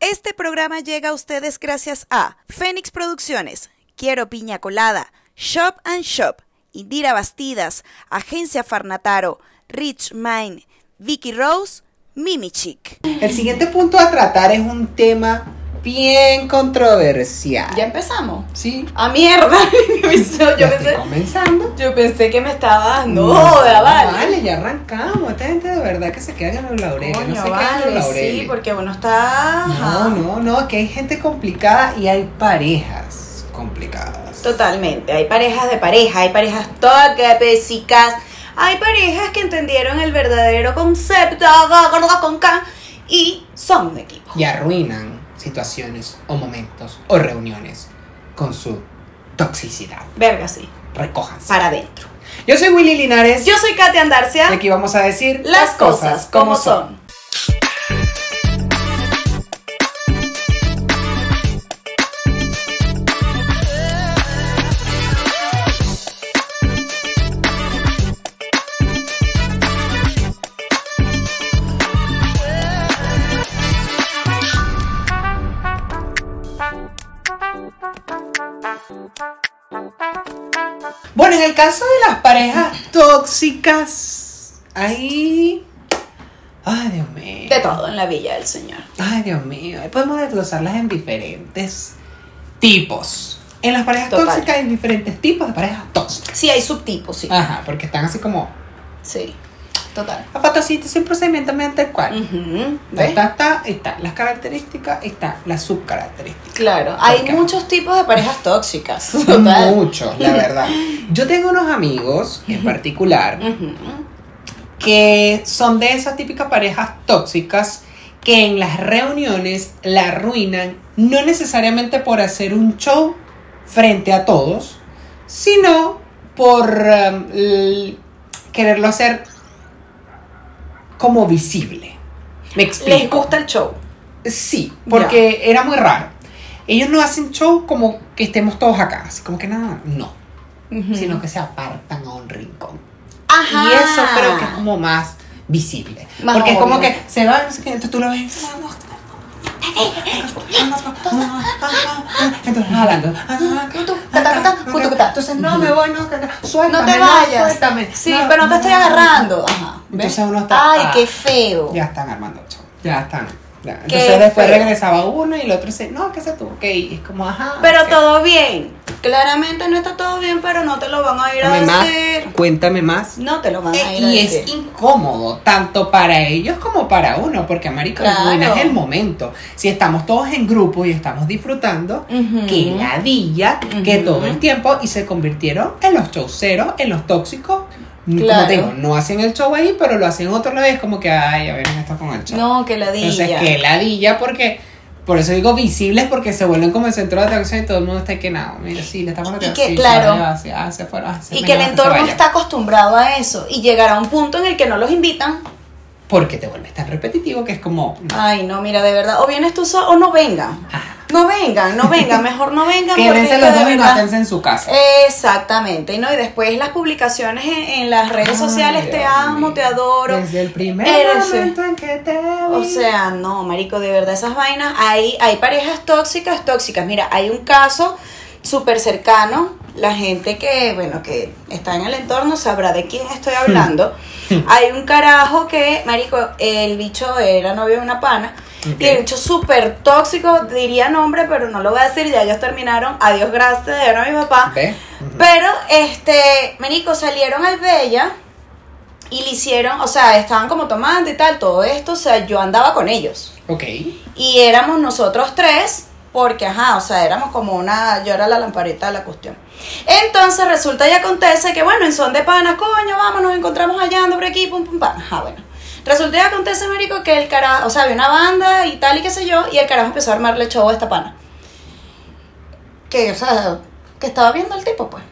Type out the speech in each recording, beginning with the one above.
Este programa llega a ustedes gracias a Fénix Producciones, Quiero Piña Colada, Shop and Shop, Indira Bastidas, Agencia Farnataro, Rich Mine, Vicky Rose, Mimi Chic. El siguiente punto a tratar es un tema bien controversial. ¿Ya empezamos? Sí. ¡A mierda! yo, Ya pensé, estoy comenzando. yo pensé que me estaba dando. No, ¡Joda, vale! Vale, ya arrancamos. Esta gente de verdad que se queda en los laureles. Coño, no se queda en los vale, laureles. sí, porque uno está... No, no, no, que hay gente complicada y hay parejas complicadas. Totalmente. Hay parejas de pareja, hay parejas tóxicas, hay parejas que entendieron el verdadero concepto con K y son un equipo. Y arruinan situaciones o momentos o reuniones con su toxicidad. Verga, sí. Recójanse. Para adentro. Yo soy Willy Linares. Yo soy Katia Andarcia. Y aquí vamos a decir Las cosas como son. Bueno, en el caso de las parejas tóxicas, ahí. Ay, Dios mío. De todo en la villa del Señor. Ay, Dios mío. Ahí podemos desglosarlas en diferentes tipos. En las parejas Total. tóxicas hay diferentes tipos de parejas tóxicas. Sí, hay subtipos, sí. Ajá, porque están así como. Sí. Total. Patocito sin procedimiento mediante el cual. Está, ¿ves? está, está, está las características, está las subcaracterísticas. Claro, hay muchos tipos de parejas tóxicas. Total. Muchos, la verdad. Yo tengo unos amigos en particular que son de esas típicas parejas tóxicas que en las reuniones la arruinan, no necesariamente por hacer un show frente a todos, sino por um, quererlo hacer como visible. ¿Me explico? Les gusta el show. Sí, porque era muy raro. Ellos no hacen show como que estemos todos acá, así como que nada, no, sino que se apartan a un rincón. Ajá. Y eso creo que es como más visible. Más Porque es como que se va, entonces tú lo ves. Entonces hablando. Entonces no me voy, no, suéltame, No te vayas. suéltame. Sí, pero no te estoy agarrando. Ajá. Entonces uno está. Ay, ah, qué feo. Ya están armando el show. Ya están. ya. Qué Entonces después feo. regresaba uno y el otro dice, no, que se tuvo que ir. Es como, ajá. Pero todo bien. Claramente no está todo bien, pero no te lo van a ir a decir. Cuéntame más. No te lo van a Eh, a y decir. es incómodo, tanto para ellos como para uno, porque marico, Claro. arruinas el momento. Si estamos todos en grupo y estamos disfrutando, Ujú. que ladilla, que Ujú. todo el tiempo, y se convirtieron en los showceros, en los tóxicos. Como Claro. te digo, no hacen el show ahí, pero lo hacen y es como que, ay, ya ven, esto con el show. No, que la Entonces, que ladilla, porque, por eso digo visibles, porque se vuelven como el centro de atención y todo el mundo está que nada, mira, sí, le estamos Y que, sí, claro. ah, fueron, ah, se- Y venga, que el entorno está acostumbrado a eso. Y llegará un punto en el que no los invitan. Porque te vuelves tan repetitivo que es como. Ay, no, mira, de verdad. O vienes tú solo o no vengan. No vengan, no vengan. Mejor no vengan. Quédense los dos y mátense en su casa. Exactamente, y no, y después las publicaciones en, en las redes Ay, sociales, te amo, mío. te adoro. Desde el primer Eres- momento en que te vi. O sea, no, marico, de verdad esas vainas, hay, hay parejas tóxicas, tóxicas. Mira, hay un caso súper cercano, la gente que, bueno, que está en el entorno sabrá de quién estoy hablando. hay un carajo que, marico, el bicho era novio de una pana. Ok. Y el bicho súper tóxico, diría nombre, pero no lo voy a decir, ya ellos terminaron, adiós, gracias, era mi papá. Pero, este, Marico, salieron al Bella y le hicieron, o sea, estaban como tomando y tal, todo esto, o sea, yo andaba con ellos. Ok. Y éramos nosotros tres, porque, ajá, o sea, éramos como una, yo era la lamparita de la cuestión. Entonces resulta y acontece que, bueno, en son de panas, coño, vamos, nos encontramos allá, ando por aquí, pum, pum, pam. Ajá, bueno. Resulta y acontece, marico, que el carajo, o sea, había una banda y tal y qué sé yo, y el carajo empezó a armarle show a esta pana. Que, o sea, que estaba viendo el tipo, pues.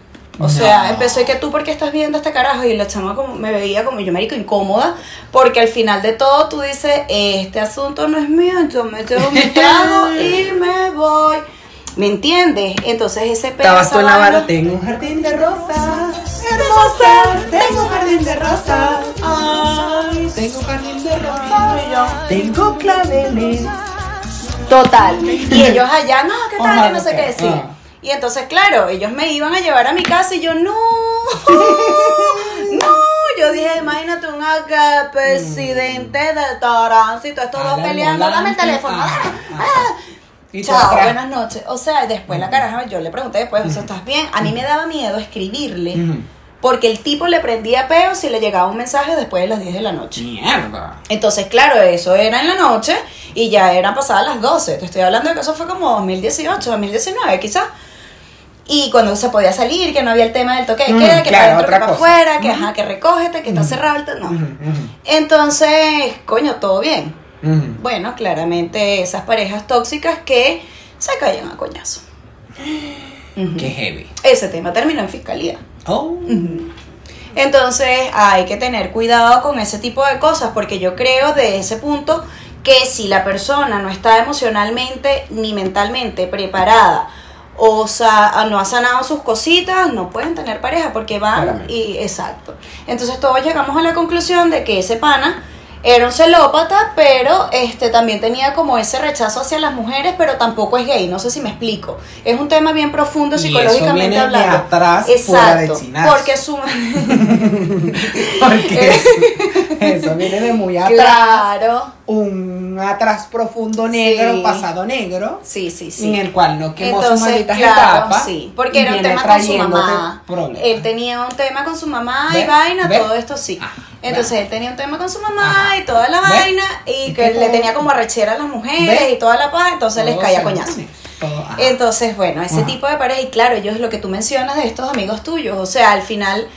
O sea, empezó y que tú, ¿por qué estás viendo a este carajo? Y la chama como, me veía como yo, marico, incómoda, porque al final de todo tú dices, este asunto no es mío, yo me llevo mi trago y me voy. ¿Me entiendes? Entonces ese pedo. Estabas tú en la barra, tengo un jardín de rosas, hermosas, tengo un jardín de rosas, ay, tengo un jardín de rosas, tengo claveles. Total. Y ellos allá, no, ¿qué tal? Que no sé qué decir. Y entonces, claro, ellos me iban a llevar a mi casa y yo, no, no. Yo dije, imagínate un acá, presidente de tránsito, estos dos peleando, dame el teléfono. Y Chao, buenas noches. O sea, después la caraja, yo le pregunté después, o sea, ¿estás bien? A mí me daba miedo escribirle, porque el tipo le prendía peo si le llegaba un mensaje después de las 10 de la noche. Mierda. Entonces, claro, eso era en la noche y ya eran pasadas las 12. Te estoy hablando de que eso fue como 2018, 2019 quizás. Y cuando se podía salir, que no había el tema del toque de Mm, queda, que claro, para adentro, que para afuera, que ajá, que recógete, que está cerrado No. Entonces, coño, todo bien. Bueno, claramente esas parejas tóxicas que se callan a coñazo. Ujú. Qué heavy. Ese tema terminó en fiscalía. Oh. Entonces hay que tener cuidado con ese tipo de cosas porque yo creo de ese punto que si la persona no está emocionalmente ni mentalmente preparada o sa- no ha sanado sus cositas, no pueden tener pareja porque van Claramente. y exacto. Entonces todos llegamos a la conclusión de que ese pana era un celópata, pero este también tenía como ese rechazo hacia las mujeres, pero tampoco es gay, no sé si me explico. Es un tema bien profundo Y eso psicológicamente viene de hablando. atrás, fuera de Exacto, chinazo. porque su Porque eso viene de muy atrás. Claro. Un atrás profundo negro, Sí. pasado negro, Sí, sí, sí. en el cual no quemó sus Entonces, malditas claro, etapas. sí, porque era un tema con su mamá. problemas. Él tenía un tema con su mamá y vaina, ¿Ve? todo esto sí. Ah, Entonces claro. él tenía un tema con su mamá Ajá. y toda la ¿Ve? vaina y que le tenía como arrechera a las mujeres y toda la paz, entonces les caía coñazo. Entonces, bueno, ese Ajá. tipo de pareja, y claro, ellos lo que tú mencionas de estos amigos tuyos, o sea, al final,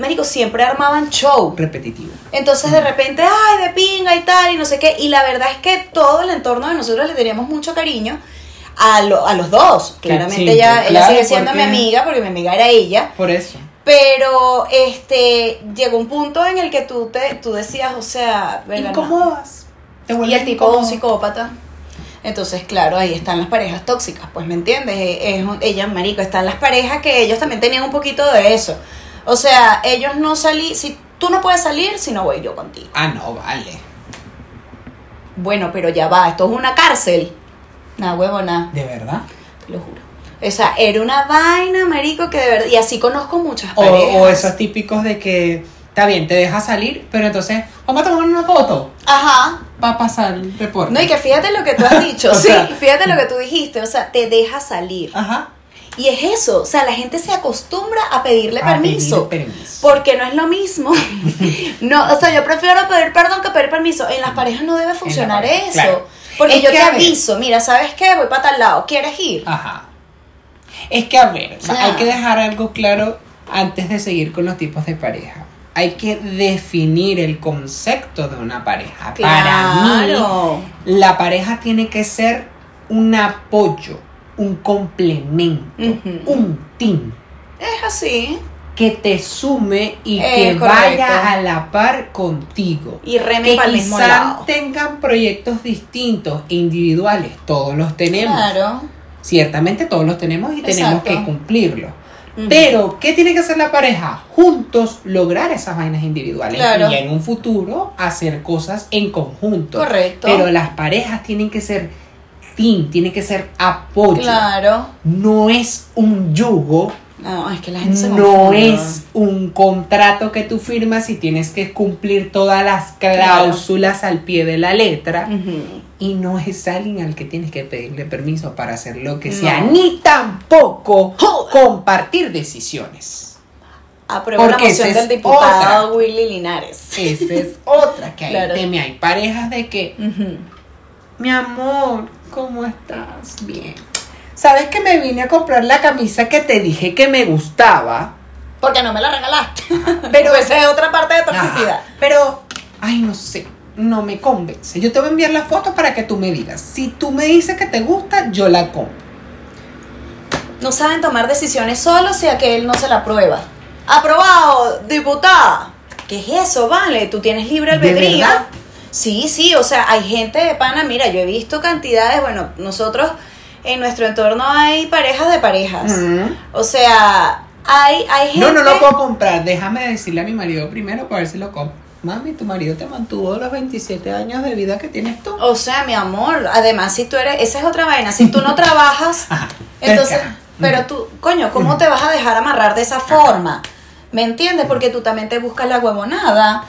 Marico, siempre armaban show. repetitivo. Entonces de repente, ay, de pinga y tal, y no sé qué. Y la verdad es que todo el entorno de nosotros le teníamos mucho cariño a, lo- a los dos. Claramente sí, ella, ella sigue siendo mi amiga, porque mi amiga era ella. Por eso. Pero este llegó un punto en el que tú te tú decías, o sea. Incómodas. Te y el tipo un psicópata. Entonces, claro, ahí están las parejas tóxicas, pues, ¿me entiendes? Es, un- ella, marico, están las parejas que ellos también tenían un poquito de eso. O sea, ellos no salí, si tú no puedes salir, si no voy yo contigo. Ah, no, vale. Bueno, pero ya va, esto es una cárcel. Nah, huevona, ¿De verdad? te lo juro. O sea, era una vaina, marico, que de verdad. Y así conozco muchas O, parejas. o esos típicos de que está bien, te deja salir, pero entonces vamos a tomar una foto Ajá. para pasar el reporte. No, y que fíjate lo que tú has dicho. Sí, sea- fíjate lo que tú dijiste. O sea, te deja salir. Ajá. Y es eso. O sea, la gente se acostumbra a pedirle A permiso. pedir permiso. Porque no es lo mismo. no, o sea, yo prefiero pedir perdón que pedir permiso. En las parejas no debe funcionar pareja, eso. claro. Porque Es yo te aviso, mira, ¿sabes qué? Voy para tal lado. ¿Quieres ir? Ajá. Es que, a ver, o sea, hay que dejar algo claro antes de seguir con los tipos de pareja. Hay que definir el concepto de una pareja. Para mí, la pareja tiene que ser un apoyo, un complemento, un team Es así. que te sume y Es que correcto. vaya a la par contigo. Y reme Que quizás tengan proyectos distintos, individuales, todos los tenemos. Claro. Ciertamente todos los tenemos y tenemos que cumplirlo. Ujú. Pero, ¿qué tiene que hacer la pareja? Juntos lograr esas vainas individuales Claro. y en un futuro hacer cosas en conjunto. Correcto. Pero las parejas tienen que ser team, tienen que ser apoyo. Claro. No es un yugo, No, es que la gente se no es un contrato que tú firmas y tienes que cumplir todas las cláusulas al pie de la letra. Y no es alguien al que tienes que pedirle permiso para hacer lo que No. sea, ni tampoco compartir decisiones. Apruebo la moción del diputado otra. Willy Linares. Esa es otra que hay. Claro. teme. Hay parejas de que, mi amor, ¿cómo estás? Bien. ¿Sabes que me vine a comprar la camisa que te dije que me gustaba? Porque no me la regalaste. Pero Esa es otra parte de toxicidad. Ajá, pero, ay, no sé, no me convence. Yo te voy a enviar la foto para que tú me digas. Si tú me dices que te gusta, yo la compro. No saben tomar decisiones solos si aquel no se la prueba. Aprobado, diputada. ¿Qué es eso, vale? Tú tienes libre ¿De albedrío. verdad? Sí, sí, o sea, hay gente de pana, mira, yo he visto cantidades, bueno, nosotros en nuestro entorno hay parejas de parejas. O sea, hay, hay gente... No, no lo puedo comprar. Déjame decirle a mi marido primero para ver si lo compro. Mami, tu marido te mantuvo los 27 años de vida que tienes tú. O sea, mi amor, además si tú eres, esa es otra vaina, si tú no trabajas, Ajá. entonces, Cerca. pero tú, coño, ¿cómo te vas a dejar amarrar de esa forma? ¿Me entiendes? Porque tú también te buscas la huevonada.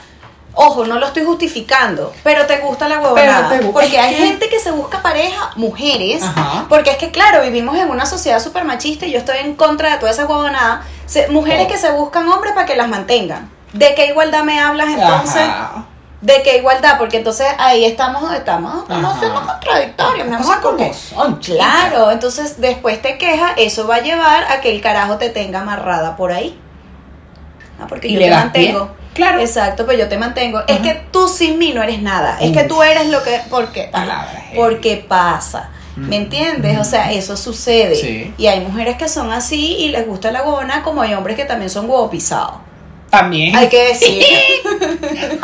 Ojo, no lo estoy justificando, pero te gusta la huevonada. Pero te bu- porque hay que- gente que se busca pareja, mujeres, Ajá. porque es que, claro, vivimos en una sociedad súper machista y yo estoy en contra de toda esa huevonada. Se- mujeres Oh. que se buscan hombres para que las mantengan. ¿De qué igualdad me hablas entonces? Ajá. ¿De qué igualdad? Porque entonces ahí estamos, estamos, estamos Ajá. siendo contradictorios, mi amor. porque- son. Claro, entonces después te quejas, eso va a llevar a que el carajo te tenga amarrada por ahí. Ah, porque Y yo le te mantengo. pie. Claro. Exacto, pues yo te mantengo. Es que tú sin mí no eres nada. Es que tú eres lo que. ¿Por qué? Palabras, eh. Porque pasa. ¿Me Mm. entiendes? O sea, eso sucede. Sí. Y hay mujeres que son así y les gusta la gona, como hay hombres que también son huevo pisados. También. Hay que decir.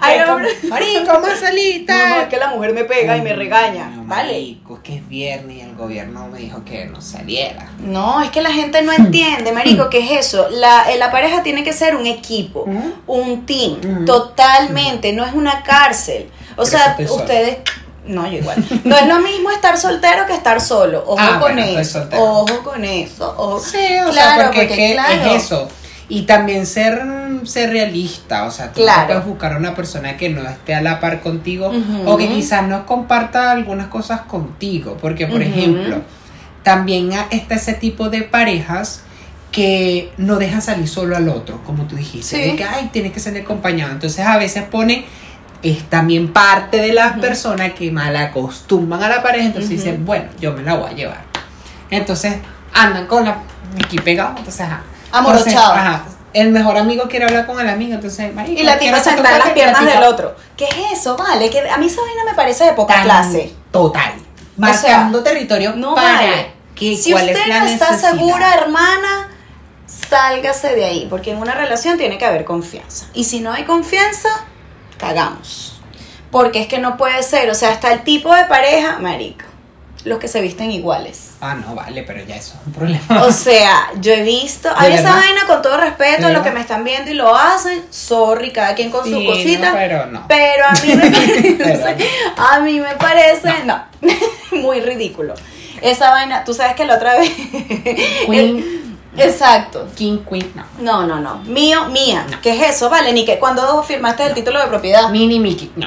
hay Marico. Marico, Marcelita. No, no, es que la mujer me pega y me regaña. No, ¿Vale? Marico, es que es viernes y el gobierno me dijo que no saliera. No, es que la gente no entiende, marico, ¿qué es eso? La, eh, la pareja tiene que ser un equipo, un team, totalmente, no es una cárcel. O sea, ustedes... No, yo igual. No es lo mismo estar soltero que estar solo. Ojo Ah, con bueno, eso. Ojo con eso. Ojo. Sí, o sea, Claro, porque, es que claro. es eso. Y también ser, ser realista, o sea, tú Claro. no puedes buscar a una persona que no esté a la par contigo o que quizás no comparta algunas cosas contigo, porque por ejemplo, también está ese tipo de parejas que no dejan salir solo al otro, como tú dijiste, Sí. de que, ay, tienes que ser acompañado, entonces a veces ponen es también parte de las personas que mal acostumbran a la pareja, entonces Ujú. dicen, bueno, yo me la voy a llevar. Entonces andan con la aquí pegados, entonces ajá. Amorochados. Entonces, ajá, El mejor amigo quiere hablar con el amigo, entonces marico, Y la tipa en las piernas del otro. ¿Qué es eso? Vale, que a mí esa vaina me parece de poca Tan clase. Total. sea, Marcando territorio No para vale. que Si usted es la no está necesidad. segura, hermana, sálgase de ahí, porque en una relación tiene que haber confianza. Y si no hay confianza, cagamos. Porque es que no puede ser, o sea, hasta el tipo de pareja, marico, los que se visten iguales. Ah, no, vale, pero ya eso es un problema. O sea, yo he visto, hay esa vaina con todo respeto ¿De a los que me están viendo y lo hacen, sorry, cada quien con Sí, su no, cosita. pero no. Pero a mí me parece, Pero a mí me parece, no, muy ridículo. Esa vaina, tú sabes que la otra vez. Queen. Exacto. King, Queen, no. No, no, no. Mío, mía. ¿Qué es eso? Vale, ni que cuando firmaste el título de propiedad. Mini Mickey, no.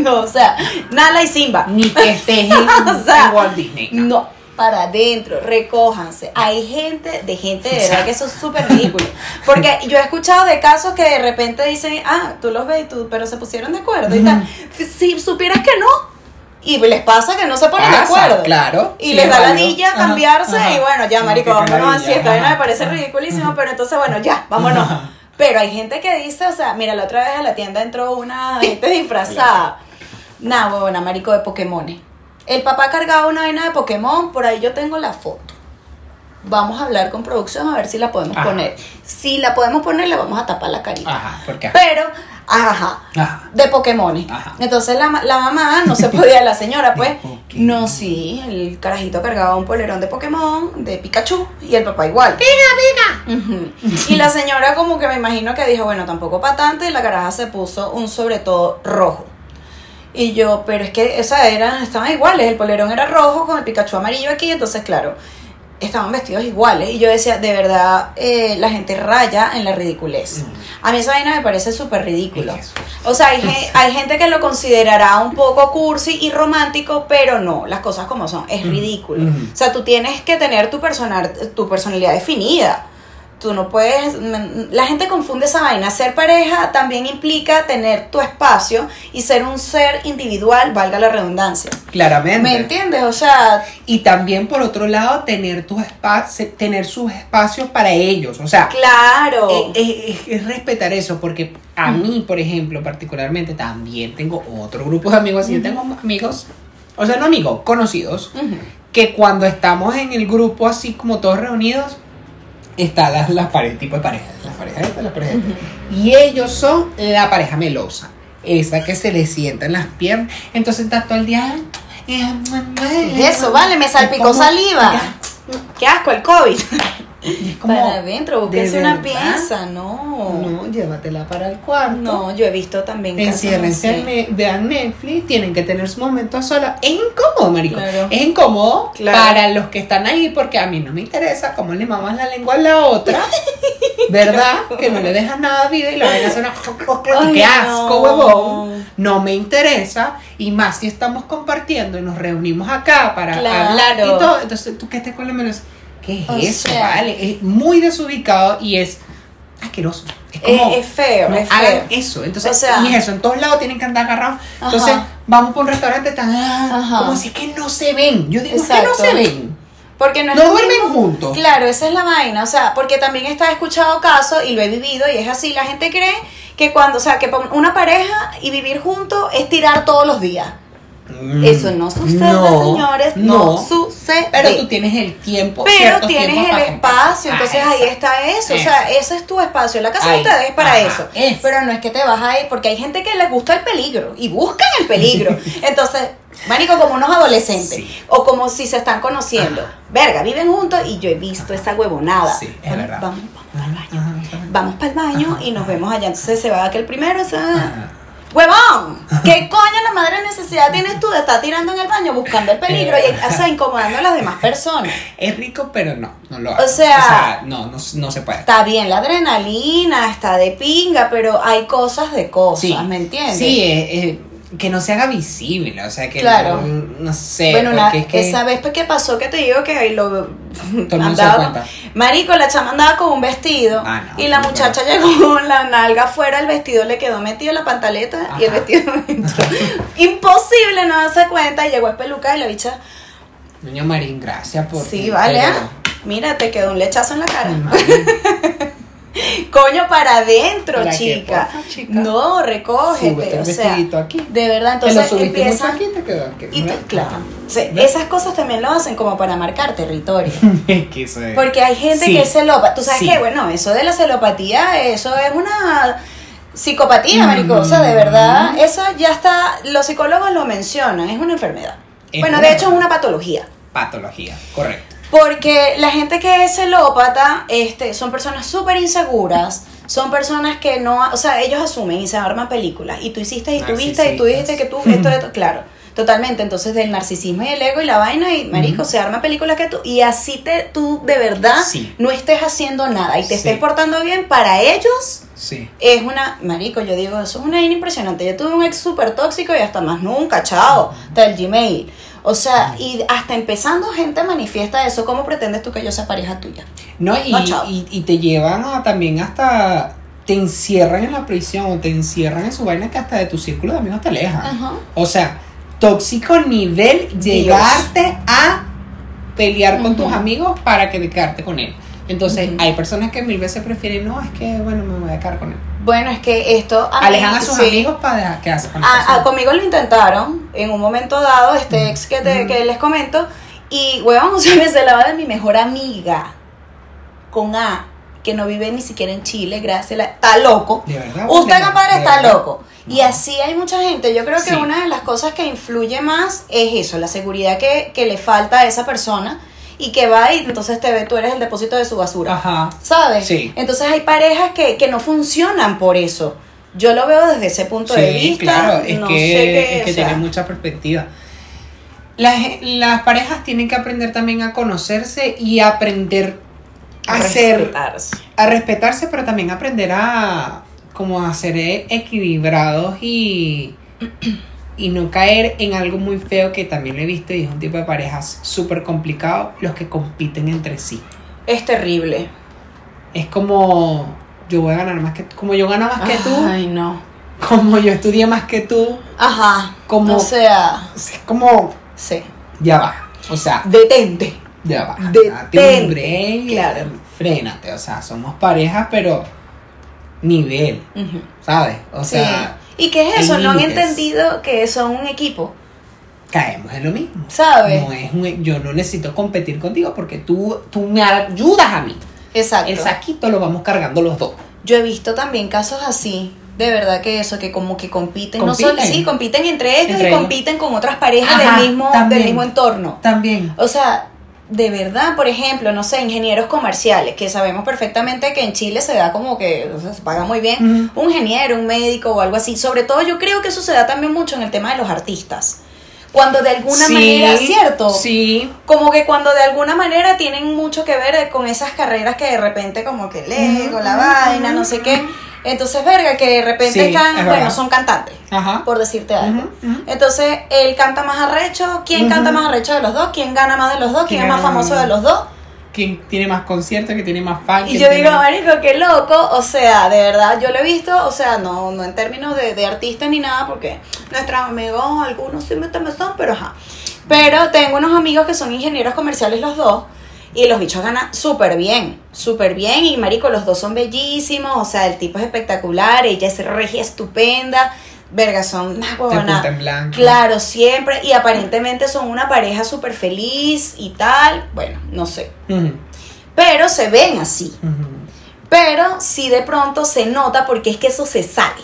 No, o sea, Nala y Simba. Ni que estés en, O sea, en Walt Disney. No. Para adentro, recójanse. Hay gente, de gente de verdad que eso es súper ridículo. Porque yo he escuchado de casos que de repente dicen, ah, tú los ves y tú, pero se pusieron de acuerdo y tal. Si supieras que no. Y les pasa que no se ponen de acuerdo. claro. Y Sí, les da la Ajá, cambiarse ajá. y bueno, ya, marico, vámonos así. Esta me parece ridiculísimo, pero entonces, bueno, ya, vámonos. Ajá. Pero hay gente que dice, o sea, mira, la otra vez a la tienda entró una gente disfrazada. Nah, huevona, marico de Pokémon. El papá cargaba una vaina de Pokémon, por ahí yo tengo la foto. Vamos a hablar con producción a ver si la podemos Ajá. poner. Si la podemos poner, le vamos a tapar la carita. Ajá, porque. Pero, ajá, Ajá. de Pokémon. Ajá. Entonces la, ma- la mamá no se podía, la señora, pues, no, sí, el carajito cargaba un polerón de Pokémon, de Pikachu, y el papá igual. ¡Pica, pica! Y la señora como que me imagino que dijo, bueno, tampoco para tanto, y la caraja se puso un sobre todo rojo. Y yo, pero es que esa era, estaban iguales, el polerón era rojo con el Pikachu amarillo aquí, entonces claro, estaban vestidos iguales. Y yo decía, de verdad, eh, la gente raya en la ridiculez. A mí esa vaina me parece súper eso- O sea, hay, gen- hay gente que lo considerará un poco cursi y romántico, pero no, las cosas como son, es ridículo. Ujú. O sea, tú tienes que tener tu, personal, tu personalidad definida. Tú no puedes, mm, la gente confunde esa vaina. Ser pareja también implica tener tu espacio y ser un ser individual, valga la redundancia. Claramente. ¿Me entiendes? O sea, Y también por otro lado tener tus tener sus espacios para ellos, o sea, claro. eh, eh, es, es respetar eso porque a mí, por ejemplo, particularmente también tengo otro grupo de amigos, así yo tengo amigos, o sea, no amigos, conocidos, que cuando estamos en el grupo así como todos reunidos, está las, las parejas, tipo de parejas, las parejas esta, las parejas esta. Y ellos son la pareja melosa, esa que se le sienta en las piernas, entonces está todo el día, ¿Qué es eso? Vale, me salpicó saliva. Qué asco el COVID. Y es como, Para adentro, ¿de una pieza, no. No, llévatela para el cuarto. No, yo he visto también Enciérrense, en Ne- vean Netflix, tienen que tener su momento solo. Es incómodo, marico. Claro. Es incómodo Claro. para los que están ahí porque a mí no me interesa cómo le mamas la lengua a la otra. ¿Verdad? Que no le dejas nada vida y la vaina suena Ay, qué asco, no. huevón. No me interesa. Y más si estamos compartiendo y nos reunimos acá para Claro. hablar y todo. Entonces, tú que estés con la menos. ¿Qué es O eso? sea. vale, es muy desubicado y es asqueroso. Es como, Es, es feo, no es hagan feo. eso. Entonces, O sea- y es eso, en todos lados tienen que andar agarrados. Entonces, Ajá. vamos por un restaurante tan Ajá. como si es que no se ven. Yo digo que no se ven. Porque no es No lo duermen mismo- juntos. Claro, esa es la vaina. O sea, porque también está escuchado casos y lo he vivido y es así. La gente cree que cuando, o sea, que una pareja y vivir juntos es tirar todos los días. Eso no sucede, No, señores. No, no. sucede. Pero tú tienes el tiempo. Pero tienes el espacio, entonces Ah, ahí está eso. O sea, ese es tu espacio. La casa Ahí. de ustedes es para Ajá, eso. Pero no es que te vas a ir, porque hay gente que les gusta el peligro y buscan el peligro. Entonces, marico, como unos adolescentes. Sí. O como si se están conociendo. Verga, viven juntos y yo he visto esa huevonada. Sí, es Vamos- verdad. Vamos, vamos para el baño. Ajá. Vamos para el baño y nos vemos allá. Entonces se va que el primero Ajá. ¡Huevón! ¿Qué coño la madre necesidad tienes tú de estar tirando en el baño buscando el peligro y o sea, incomodando a las demás personas? Es rico, pero no, no lo O hago. sea- no, no, no se puede. Está bien la adrenalina, está de pinga, pero hay cosas de cosas, ¿me entiendes? Sí, eh, eh, que no se haga visible, o sea, que Claro. no, no sé, bueno, una- porque es que esa vez pues, que pasó que te digo que ahí lo andaba-. Marico, la chama andaba con un vestido Ah, no, y la no, muchacha llegó con la nalga afuera, el vestido le quedó metido en la pantaleta y el vestido dentro. Imposible no darse cuenta y llegó el peluca y la bicha, Doña Marín, gracias por sí, vale, pero- ah, mira, te quedó un lechazo en la cara. Coño, para adentro, ¿Para qué, chica. No, recógete. Súbete o sea, aquí. de verdad, entonces empiezan. aquí te. Y tú- ¿verdad? claro, esas cosas también lo hacen como para marcar territorio. Porque hay gente Sí. que es celópata. Tú sabes Sí. que, bueno, eso de la celopatía, eso es una psicopatía, Mm. marico. O sea, de verdad, eso ya está, los psicólogos lo mencionan, es una enfermedad. Es bueno, de hecho es una patología. Patología, correcto. Porque la gente que es celópata este, son personas súper inseguras, son personas que no, o sea, ellos asumen y se arman películas. Y tú hiciste y tú viste y tú dijiste que tú, esto, esto, claro, totalmente. Entonces del narcisismo y el ego y la vaina y marico, se arman películas que tú, y así te, tú de verdad Sí. no estés haciendo nada y te Sí. estés portando bien para ellos. Sí. Es una, marico, yo digo, eso es una vaina impresionante. Yo tuve un ex súper tóxico y hasta más nunca, chao, del Gmail. O sea, y hasta empezando gente manifiesta eso. ¿Cómo pretendes tú que yo sea pareja tuya? No, y, No, y, y te llevan a también hasta. Te encierran en la prisión o te encierran en su vaina que hasta de tu círculo de amigos te alejan. O sea, tóxico nivel llegarte a pelear con tus amigos para que quedarte con él. Entonces, hay personas que mil veces prefieren, no, es que, bueno, me voy a quedar con él. Bueno, es que esto... a mí- Alejan a sus sí. amigos para quedarse con la A- a- persona. conmigo lo intentaron en un momento dado, este ex que, te- que les comento, y weón, o sea, me celaba de mi mejor amiga, con A, que no vive ni siquiera en Chile, gracias, a la- está loco. De verdad. Usted, compadre, está loco. Y así hay mucha gente. Yo creo que Sí. una de las cosas que influye más es eso, la seguridad que, que le falta a esa persona y que va y entonces te ve, tú eres el depósito de su basura. Ajá. ¿Sabes? Sí. Entonces hay parejas que, que no funcionan por eso. Yo lo veo desde ese punto de vista. claro, es no que, sé qué, es que o sea, tiene mucha perspectiva. Las, las parejas tienen que aprender también a conocerse y aprender a ser, respetarse. a respetarse, pero también aprender a como a ser equilibrados y, y no caer en algo muy feo que también lo he visto y es un tipo de parejas súper complicado, los que compiten entre sí. Es terrible. Es como yo voy a ganar más que tú, como yo gano más que tú, Ay, no. como yo estudié más que tú, Ajá. Como- O sea, es como sí. ya va, o sea, Detente. ya va, Detente, date un break, claro. frénate, o sea, somos parejas, pero nivel. ¿sabes? O Sí. sea, ¿Y qué es eso? No han entendido que son un equipo. caemos en lo mismo. ¿Sabes? No es un- yo no necesito competir contigo porque tú, tú me ayudas a mí. Exacto. El saquito lo vamos cargando los dos. Yo he visto también casos así De verdad que eso, que como que compiten, no Compiten. solo, sí, compiten entre ellos Entre y ellos. compiten con otras parejas Ajá, del mismo, también. del mismo entorno. También. O sea, de verdad, por ejemplo, no sé, ingenieros comerciales, que sabemos perfectamente que en Chile se da como que o sea, se paga muy bien, un ingeniero, un médico o algo así. Sobre todo yo creo que eso se da también mucho en el tema de los artistas. Cuando de alguna Sí, manera, ¿cierto? Sí. Como que cuando de alguna manera tienen mucho que ver con esas carreras que de repente como que Lego, Ujú, la vaina, no sé qué. Entonces, verga, que de repente Sí, están, es bueno, son cantantes, Ajá. por decirte algo. Entonces, él canta más arrecho. ¿Quién canta más arrecho de los dos? ¿Quién gana más de los dos? ¿Quién, ¿Quién es más famoso de los dos? ¿Quién tiene más conciertos? ¿Quién tiene más fan? Y ¿Quién yo tiene- digo, marico, qué loco, o sea, de verdad, yo lo he visto, o sea, no, no en términos de, de artista ni nada, porque nuestros amigos, algunos sí me me son, pero ajá. Pero tengo unos amigos que son ingenieros comerciales los dos, y los bichos ganan súper bien, súper bien, y marico, los dos son bellísimos, o sea, el tipo es espectacular, ella es regia estupenda, verga, son una huevona. Claro, siempre, y aparentemente son una pareja súper feliz y tal, bueno, no sé. Pero se ven así. Pero sí de pronto se nota porque es que eso se sale.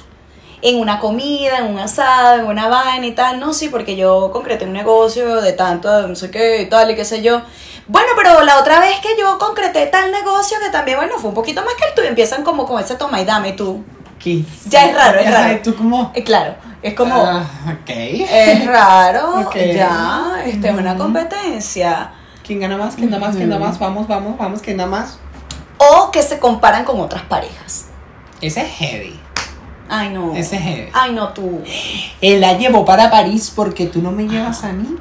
En una comida, en un asado, en una vaina y tal. No, sí, porque yo concreté un negocio de tanto, no sé qué y tal y qué sé yo. Bueno, pero la otra vez que yo concreté tal negocio que también, bueno, fue un poquito más que el tuyo. Empiezan como con ese toma y dame tú. ¿Qué? Ya es raro, es Ajá, raro. ¿y ¿Tú cómo? Eh, claro, es como... Ah, ok. Es raro, Ok. ya, este es una competencia. ¿Quién gana más? ¿Quién da más? ¿Quién da más? Vamos, vamos, vamos. ¿Quién da más? O que se comparan con otras parejas. Ese es heavy. Ay, no. Ese es. Ay, no, tú. Él la llevó para París porque tú no me llevas a mí.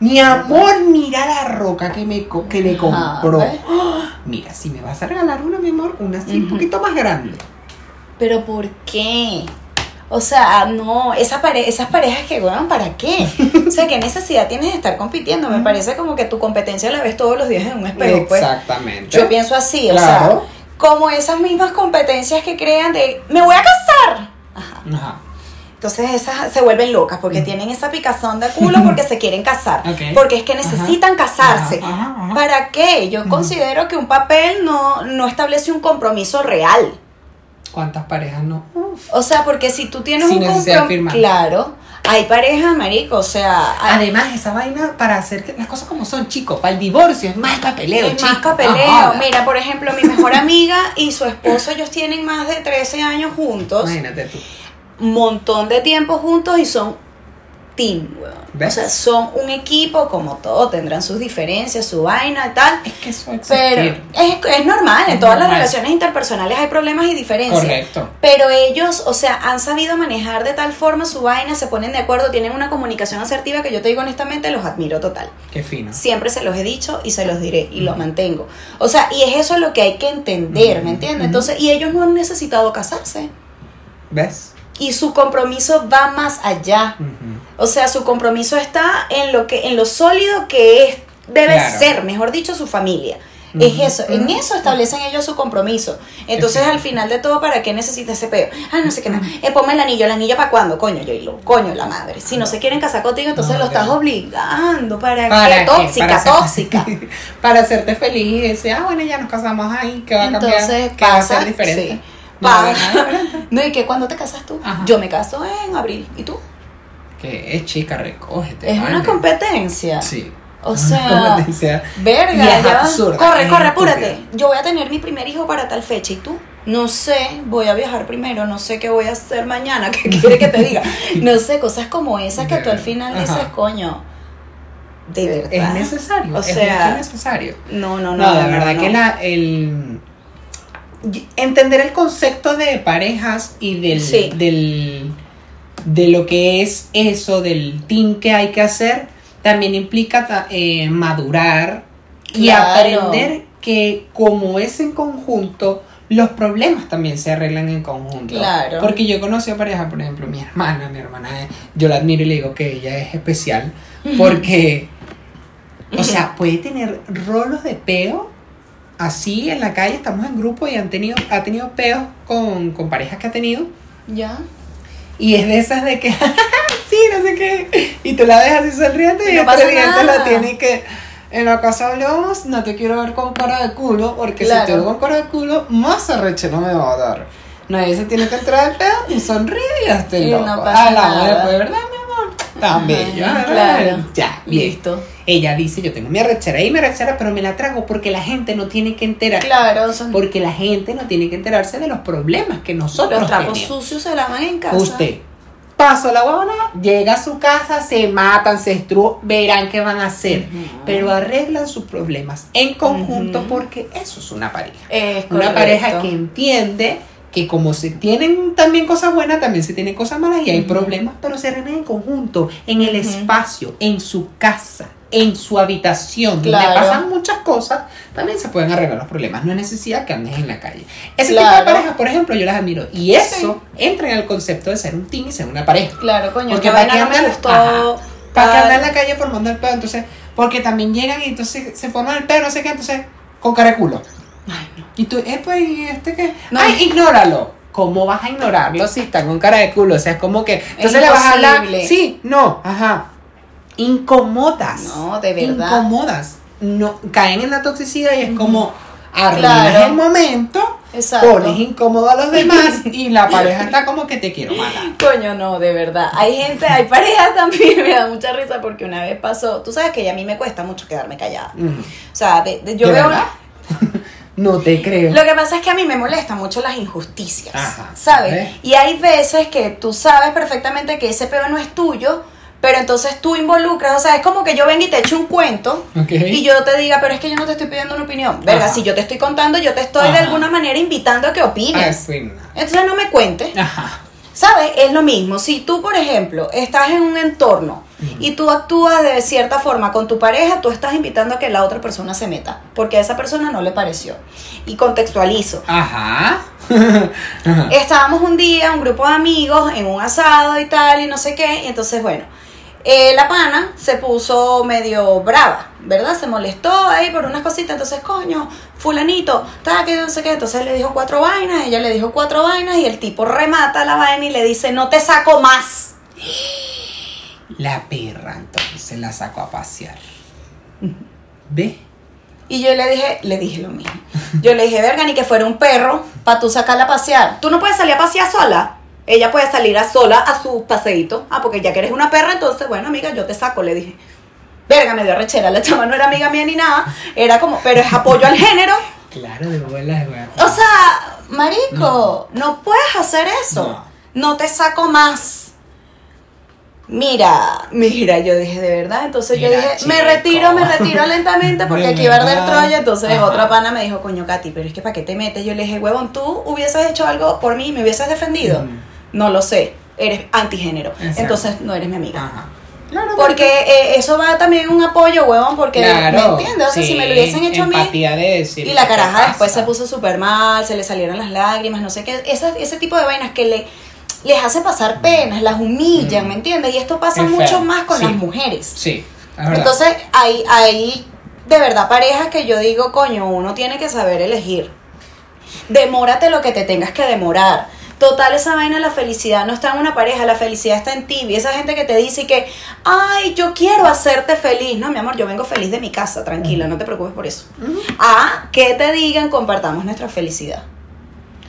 Mi amor, mira la roca que me, co- que me Ajá, compró. ¿ves? ¡Ah! Mira, si me vas a regalar una, mi amor, una así un Ujú. poquito más grande. Pero ¿por qué? O sea, no, esa pare esas parejas que, weón, ¿para qué? O sea, ¿qué necesidad tienes de estar compitiendo? Me parece como que tu competencia la ves todos los días en un espejo, pues. Exactamente. Yo pienso así, o Claro. Como esas mismas competencias que crean de, me voy a casar. Ajá. Ajá. Entonces esas se vuelven locas porque tienen esa picazón de culo porque se quieren casar. Porque es que necesitan casarse. Ajá. ¿Para qué? Yo considero que un papel no, no establece un compromiso real. ¿Cuántas parejas no? Uf. O sea, porque si tú tienes Sin un compromiso. Claro. Hay parejas, marico, o sea. hay- Además, esa vaina para hacer que las cosas como son, chicos, para el divorcio es más papeleo, es más papeleo. No. Mira, por ejemplo, mi mejor amiga y su esposo, ellos tienen más de 13 años juntos. Imagínate tú. montón de tiempo juntos y son team, weón. ¿Ves? O sea, son un equipo como todo, tendrán sus diferencias, su vaina y tal. Es que eso a Pero es, es normal, en todas las relaciones interpersonales hay problemas y diferencias. Correcto. Pero ellos, o sea, han sabido manejar de tal forma su vaina, se ponen de acuerdo, tienen una comunicación asertiva que yo te digo honestamente, los admiro total. Qué fino. Siempre se los he dicho y se los diré y lo mantengo. O sea, y es eso lo que hay que entender, ¿me entiendes? Entonces, y ellos no han necesitado casarse. ¿Ves? Y su compromiso va más allá. O sea, su compromiso está en lo que, en lo sólido que es, debe Claro. ser, mejor dicho, su familia. Es eso, en eso establecen ellos su compromiso. Entonces, al final de todo, ¿para qué necesita ese peo? Ah, no sé qué nada. Eh, ponme el anillo, ¿el anillo para cuándo? Coño, yo y lo, coño, la madre. Si no se quieren casar contigo, entonces No, lo estás obligando. ¿Para, ¿Para qué? Tóxica, Para tóxica. para hacerte feliz y decir, ah, bueno, ya nos casamos ahí, ¿qué va a cambiar? Entonces, ¿Qué va a ser diferente? sí. No ¿y que ¿Cuándo te casas tú? Ajá. Yo me caso en abril. ¿Y tú? Que es chica, recógete. Es una competencia. Sí. O sea. Verga, Y es ya. absurda, corre, es corre, apúrate. estúpida. Yo voy a tener mi primer hijo para tal fecha y tú. No sé, voy a viajar primero, no sé qué voy a hacer mañana, qué quiere que te diga. No sé, cosas como esas que tú al final Ajá. dices, coño, de verdad. Es necesario. O es sea, mucho necesario. No, no, no. No, de no, verdad no. que la, el entender el concepto de parejas y del, Sí. del de lo que es eso del team que hay que hacer también implica eh, madurar y Claro. aprender que como es en conjunto los problemas también se arreglan en conjunto Claro. porque yo conocí a pareja por ejemplo mi hermana mi hermana eh, yo la admiro y le digo que ella es especial porque o sea, puede tener rolos de peo así en la calle, estamos en grupo y han tenido, ha tenido peos con, con parejas que ha tenido. Ya. Y es de esas de que, sí, no sé qué. Y tú la ves así sonriente y, Y no el nada. la tiene y que en la casa hablamos, no te quiero ver con cara de culo, porque Claro. si te veo con cara de culo, más arreche no me va a dar. nadie se tiene que entrar al pedo, tú sonríes y hazte Y loco. no pasa Hablamos nada. después, ¿verdad, mi amor? Tan bello. Ajá, ¿verdad? claro. Ya, bien. Listo. Ella dice, yo tengo mi arrechera y mi arrechera, pero me la trago porque la gente no tiene que enterar. Claro, son Porque la gente no tiene que enterarse de los problemas que nosotros los trapos sucios se lavan en casa. Usted pasó la huevona, llega a su casa, se matan, se estrú, verán qué van a hacer. Pero arreglan sus problemas en conjunto porque eso es una pareja. Es Una pareja que entiende que como se tienen también cosas buenas, también se tienen cosas malas y hay problemas, pero se arreglan en conjunto, en el espacio, en su casa, en su habitación, Claro. donde pasan muchas cosas, también se pueden arreglar los problemas. No es necesidad que andes en la calle. Ese tipo de parejas, por ejemplo, yo las admiro. Y eso entra en el concepto de ser un team y ser una pareja. Claro, coño, Porque para que no. Ajá. Para que andar en la calle formando el pedo, entonces, porque también llegan y entonces se forman el pedo, no sé qué, entonces, con cara de culo. Ay, no. Y tú, eh, pues, ¿y este qué? No. Ay, ignóralo. ¿Cómo vas a ignorarlo si está con cara de culo? O sea, es como que. Entonces le vas a hablar. imposible. Sí, no, ajá. Incomodas. No, de verdad. Incomodas. No, caen en la toxicidad y es como. Arruinas Claro. el momento, Exacto. pones incómodo a los demás y la pareja está como que te quiero matar. Coño, no, de verdad. Hay gente, hay parejas también, me da mucha risa porque una vez pasó, tú sabes que a mí me cuesta mucho quedarme callada. O sea, de- de- yo ¿De veo... verdad? No te creo. Lo que pasa es que a mí me molestan mucho las injusticias, Ajá, ¿sabes? Y hay veces que tú sabes perfectamente que ese peo no es tuyo, pero entonces tú involucras, o sea, es como que yo venga y te echo un cuento y yo te diga, pero es que yo no te estoy pidiendo una opinión. Verga, si yo te estoy contando, yo te estoy de alguna manera invitando a que opines. Entonces no me cuentes. Ajá. ¿Sabes? Es lo mismo. Si tú, por ejemplo, estás en un entorno y tú actúas de cierta forma con tu pareja, tú estás invitando a que la otra persona se meta, porque a esa persona no le pareció. Y contextualizo. Ajá. Ajá. Estábamos un día, un grupo de amigos, en un asado y tal, y no sé qué, y entonces, bueno, eh, la pana se puso medio brava, ¿verdad? Se molestó ahí por unas cositas, entonces, coño, fulanito, ta, que no sé qué, entonces le dijo cuatro vainas, ella le dijo cuatro vainas, y el tipo remata la vaina y le dice, no te saco más. La perra entonces la sacó a pasear. ¿Ve? Y yo le dije, le dije lo mismo. Yo le dije, verga, ni que fuera un perro para tú sacarla a pasear. Tú no puedes salir a pasear sola. Ella puede salir a sola a su paseíto. Ah, porque ya que eres una perra, entonces, bueno, amiga, yo te saco, le dije. Verga, me dio rechera. La chama no era amiga mía ni nada. Era como, pero es apoyo al género. Claro, de bolas, güey. O sea, marico, no, puedes hacer eso. No. te saco más. Mira, mira, yo dije, de verdad. Entonces yo dije, me retiro, me retiro lentamente porque aquí va a arder. Troya. Entonces Ajá. otra pana me dijo, coño, Katy, pero es que ¿para qué te metes? Yo le dije, huevón, tú hubieses hecho algo por mí, me hubieses defendido. No lo sé, eres antigénero. Exacto. Entonces no eres mi amiga. Ajá. Claro, Porque eh, eso va también un apoyo, huevón, porque Claro, ¿me entiendes? O sea, si me lo hubiesen hecho a mí. de Y la ¿qué caraja después se puso súper mal, se le salieron las lágrimas, no sé qué. Esa- ese tipo de vainas que le, les hace pasar penas, las humillan, Mm. ¿me entiendes? Y esto pasa Es mucho feo, más con sí. las mujeres. Sí. Entonces, hay, hay de verdad parejas que yo digo, coño, uno tiene que saber elegir. Demórate lo que te tengas que demorar. Total, esa vaina, la felicidad no está en una pareja, la felicidad está en ti. Y esa gente que te dice que, ay, yo quiero hacerte feliz. No, mi amor, yo vengo feliz de mi casa, tranquila, no te preocupes por eso. A que te digan, compartamos nuestra felicidad.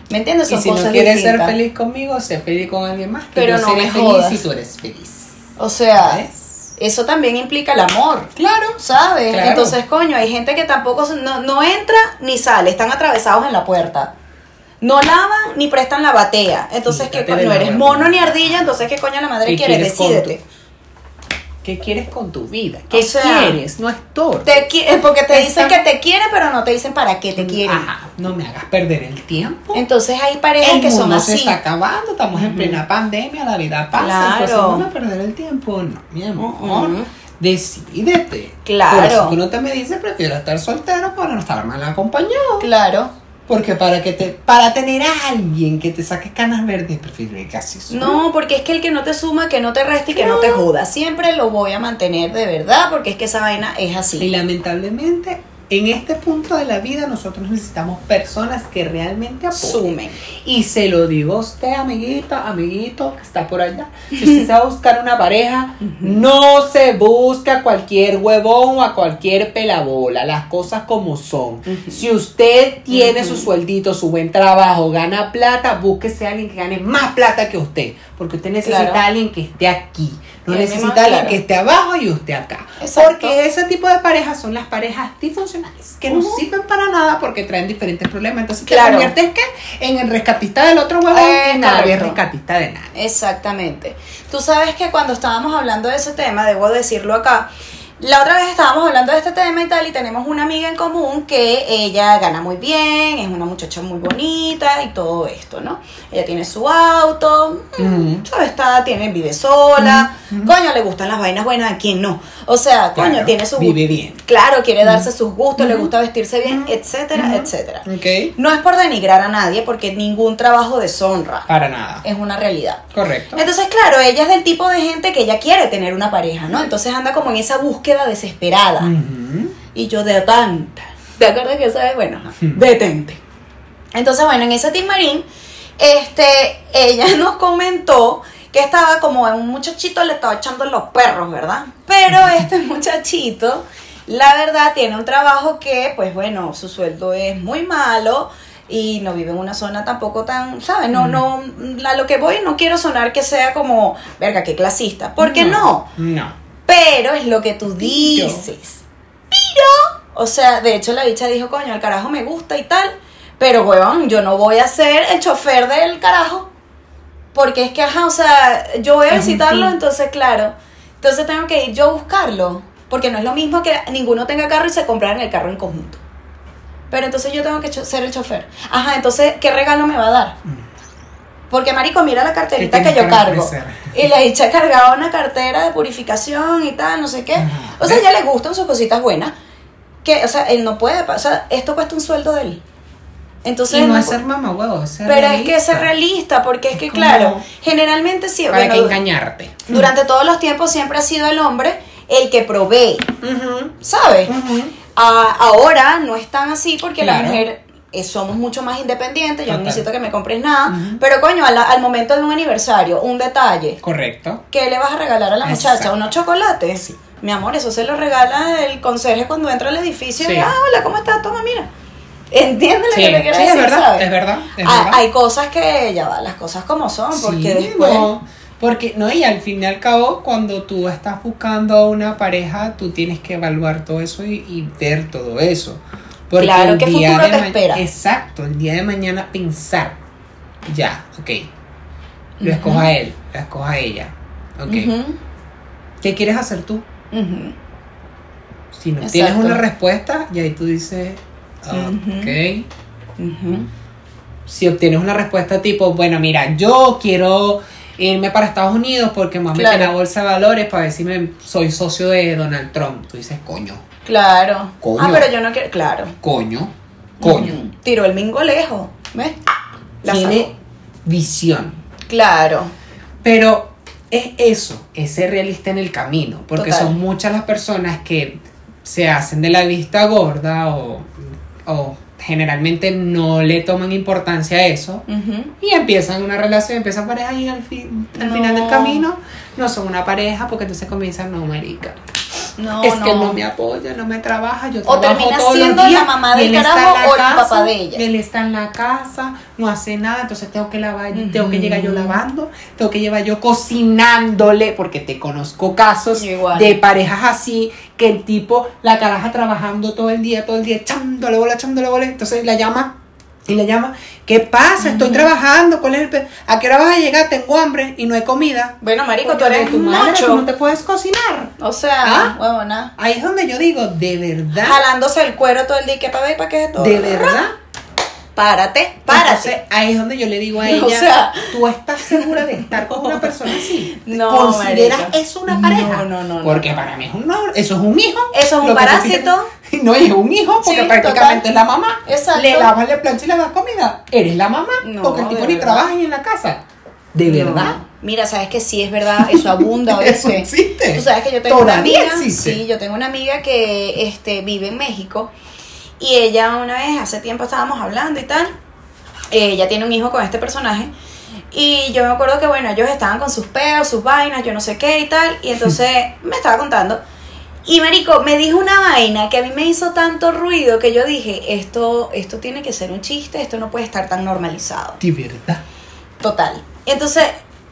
¿Me entiendes? y si no quieres ser feliz conmigo, sé feliz con alguien más. que Pero no seré me feliz jodas. si tú eres feliz. O sea, eso también implica el amor. Claro. ¿Sabes? Claro. Entonces, coño, hay gente que tampoco no, no entra ni sale, están atravesados en la puerta. No lavan ni prestan la batea. Entonces, ¿qué Quítate co- de no eres mono ni ardilla, entonces ¿qué coño la madre ¿Qué quiere? quieres Decídete. ¿Qué quieres con tu vida? ¿Qué O sea, quieres? No es todo. Te eh, porque te dicen que te quieren, pero no te dicen para qué te quieren. Ajá, no me hagas perder el tiempo. Entonces hay parejas el que son mundo se así. está acabando, estamos en plena pandemia, la vida pasa, Claro. entonces no perder el tiempo, no, mi amor. Decídete. Claro. Por eso que uno te me dice, prefiero estar soltero para no estar mal acompañado. Claro. Porque para que te, para tener a alguien que te saque canas verdes, prefiero ir casi solo. No, porque es que el que no te suma, que no te resta y que no te joda. Siempre lo voy a mantener de verdad, porque es que esa vaina es Y así. lamentablemente en este punto de la vida nosotros necesitamos personas que realmente apoyen. Sumen. Y se lo digo a usted, amiguita, amiguito, que está por allá. Si usted se va a buscar una pareja, no se busca a cualquier huevón o a cualquier pelabola. Las cosas como son. Si usted tiene su sueldito, su buen trabajo, gana plata, búsquese a alguien que gane más plata que usted. Porque usted necesita Claro. a alguien que esté aquí. No necesita a alguien claro. que esté abajo y usted acá. Exacto. Porque ese tipo de parejas son las parejas disfuncionales que no sirven para nada porque traen diferentes problemas. Entonces Claro. te conviertes ¿qué? en el rescatista del otro huevón y Exacto. rescatista de nada. Exactamente. Tú sabes que cuando estábamos hablando de ese tema, debo decirlo acá, la otra vez estábamos hablando de este tema y tal, y tenemos una amiga en común que ella gana muy bien, es una muchacha muy bonita y todo esto, ¿no? Ella tiene su auto, mm. ¿sabes? Está, tiene, vive sola, coño, le gustan las vainas buenas, ¿a quién no? O sea, coño, tiene su... vive bien. Claro, quiere darse sus gustos, le gusta vestirse bien, etcétera, etcétera. Ok. No es por denigrar a nadie, porque ningún trabajo deshonra, Para nada. es una realidad. Correcto. Entonces, claro, ella es del tipo de gente que ella quiere tener una pareja, ¿no? Entonces anda como en esa búsqueda desesperada. Y yo de tanta. ¿Te acuerdas que esa vez? Bueno, detente. Entonces, bueno, en ese Team Marín, este, ella nos comentó que estaba como un muchachito le estaba echando los perros, ¿verdad? Pero este muchachito, la verdad, tiene un trabajo que, pues bueno, su sueldo es muy malo y no vive en una zona tampoco tan, ¿sabes? No, no, a lo que voy no quiero sonar que sea como, verga, qué clasista, porque no. No. Pero es lo que tú dices. Pero, o sea, de hecho la bicha dijo, coño, el carajo me gusta y tal. Pero, weón, yo no voy a ser el chofer del carajo. Porque es que, ajá, o sea, yo voy a Es visitarlo, entonces, claro. Entonces tengo que ir yo a buscarlo. Porque no es lo mismo que ninguno tenga carro y se compraran el carro en conjunto. Pero entonces yo tengo que ser el chofer. Ajá, entonces, ¿qué regalo me va a dar? Porque, marico, mira la carterita ¿Qué que yo cargo. ofrecer? Y la dicha cargaba una cartera de purificación y tal, no sé qué. Ajá. O sea, ya le gustan sus cositas buenas. Que, o sea, él no puede, o sea, esto cuesta un sueldo de él. Entonces, y no es ser mamá huevo, ser pero es que ser realista. porque es que, claro, generalmente sí, Para bueno, que engañarte. durante todos los tiempos siempre ha sido el hombre el que provee, Ujú. ¿sabes? Ah, ahora no es tan así porque la mujer eh, somos mucho más independientes, yo no necesito que me compres nada, pero coño, al, al momento de un aniversario, un detalle, Correcto. ¿qué le vas a regalar a la muchacha? ¿Unos chocolates? Sí. Mi amor, eso se lo regala el conserje cuando entra al edificio y, Sí. ah, hola, ¿cómo estás? Toma, mira. ¿Entiendes lo Sí, que te quiero sí, es decir, verdad, sabes? es verdad, es verdad. Hay cosas que ya va, las cosas como son, porque Sí, después... no, porque no, y al fin y al cabo, cuando tú estás buscando a una pareja, tú tienes que evaluar todo eso y, y ver todo eso. Porque Claro, el ¿qué día futuro de te espera? Exacto, el día de mañana pensar, ya, ok, lo Ujú. escojo a él, lo escojo a ella, ok. ¿Qué quieres hacer tú? Si no Exacto. tienes una respuesta, y ahí tú dices, Ujú. ok. Si obtienes una respuesta tipo, bueno, mira, yo quiero irme para Estados Unidos porque me voy a meter Claro. en la bolsa de valores para ver si me, soy socio de Donald Trump. Tú dices, coño, Claro. Coño. Ah, pero yo no quiero. Claro. coño, coño. Ujú. Tiró el mingo lejos. ¿Ves? La Tiene visión. Claro. Pero es eso, es ser realista en el camino, porque Total. son muchas las personas que se hacen de la vista gorda o, o generalmente no le toman importancia a eso y empiezan una relación, empiezan pareja y al, fin, al No. final del camino no son una pareja porque entonces comienzan, no, marica, No, es que no. me apoya, no me trabaja, yo O trabajo termina todos los la mamá del carajo la o el papá de ella. Él está en la casa, no hace nada, entonces tengo que lavar, tengo que llegar yo lavando, tengo que llevar yo cocinándole, porque te conozco casos igual. de parejas así, que el tipo, la caraja trabajando todo el día, todo el día, echándole bola, echándole bola, entonces la llama y le llama, ¿qué pasa? Estoy trabajando, ¿cuál es el pe- ¿A qué hora vas a llegar? Tengo hambre y no hay comida. Bueno, marico, tú eres tu madre, macho. tú no te puedes cocinar. O sea, ¿Ah? huevona. Ahí es donde yo digo, de verdad, Jalándose el cuero todo el día. ¿Qué para ver? ¿Para qué es todo? de verdad. Párate, párate. Entonces, ahí es donde yo le digo a O ella, sea- tú estás segura de estar con una persona así. No, ¿Consideras eso una pareja? No, no, no, no. Porque para mí es un eso es un hijo. Eso es un parásito. No, es un hijo porque Sí, prácticamente total. es la mamá. Exacto. Le lavas, le planchas y le das comida. Eres la mamá. No, porque el tipo ni trabaja ni en la casa. De verdad. Mira, sabes que sí es verdad, eso abunda a Eso veces. existe. Tú sabes que yo tengo una amiga, existe. sí, yo tengo una amiga que este vive en México Y ella una vez, hace tiempo estábamos hablando y tal, ella tiene un hijo con este personaje. Y yo me acuerdo que, bueno, ellos estaban con sus peos, sus vainas, yo no sé qué y tal. Y entonces me estaba contando. Y Marico me dijo una vaina que a mí me hizo tanto ruido que yo dije, esto, esto tiene que ser un chiste, esto no puede estar tan normalizado. De verdad. Total. Entonces,